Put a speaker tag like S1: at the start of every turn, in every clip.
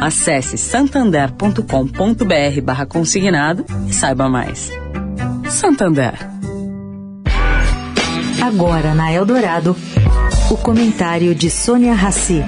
S1: Acesse santander.com.br barra consignado e saiba mais. Santander.
S2: Agora na Eldorado, o comentário de Sônia Rassi.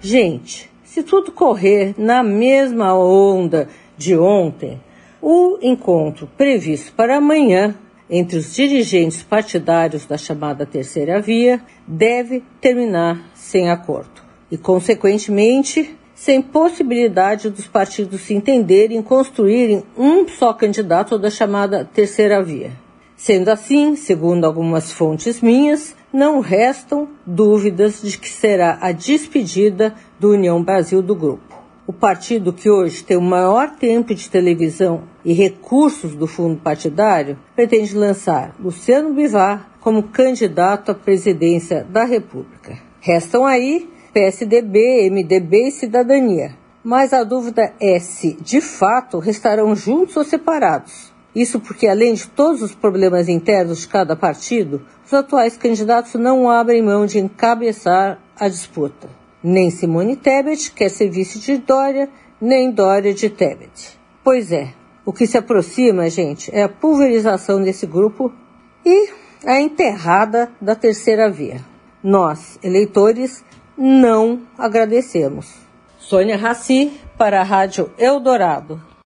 S3: Gente, se tudo correr na mesma onda de ontem, o encontro previsto para amanhã entre os dirigentes partidários da chamada Terceira Via deve terminar sem acordo e, consequentemente, sem possibilidade dos partidos se entenderem e construírem um só candidato da chamada Terceira Via. Sendo assim, segundo algumas fontes minhas, não restam dúvidas de que será a despedida do União Brasil do grupo o partido que hoje tem o maior tempo de televisão e recursos do fundo partidário, pretende lançar Luciano Bivar como candidato à presidência da República. Restam aí PSDB, MDB e Cidadania. Mas a dúvida é se, de fato, restarão juntos ou separados. Isso porque, além de todos os problemas internos de cada partido, os atuais candidatos não abrem mão de encabeçar a disputa. Nem Simone Tebet quer ser vice de Dória, nem Dória de Tebet. Pois é, o que se aproxima, gente, é a pulverização desse grupo e a enterrada da terceira via. Nós, eleitores, não agradecemos. Sônia Raci, para a Rádio Eldorado.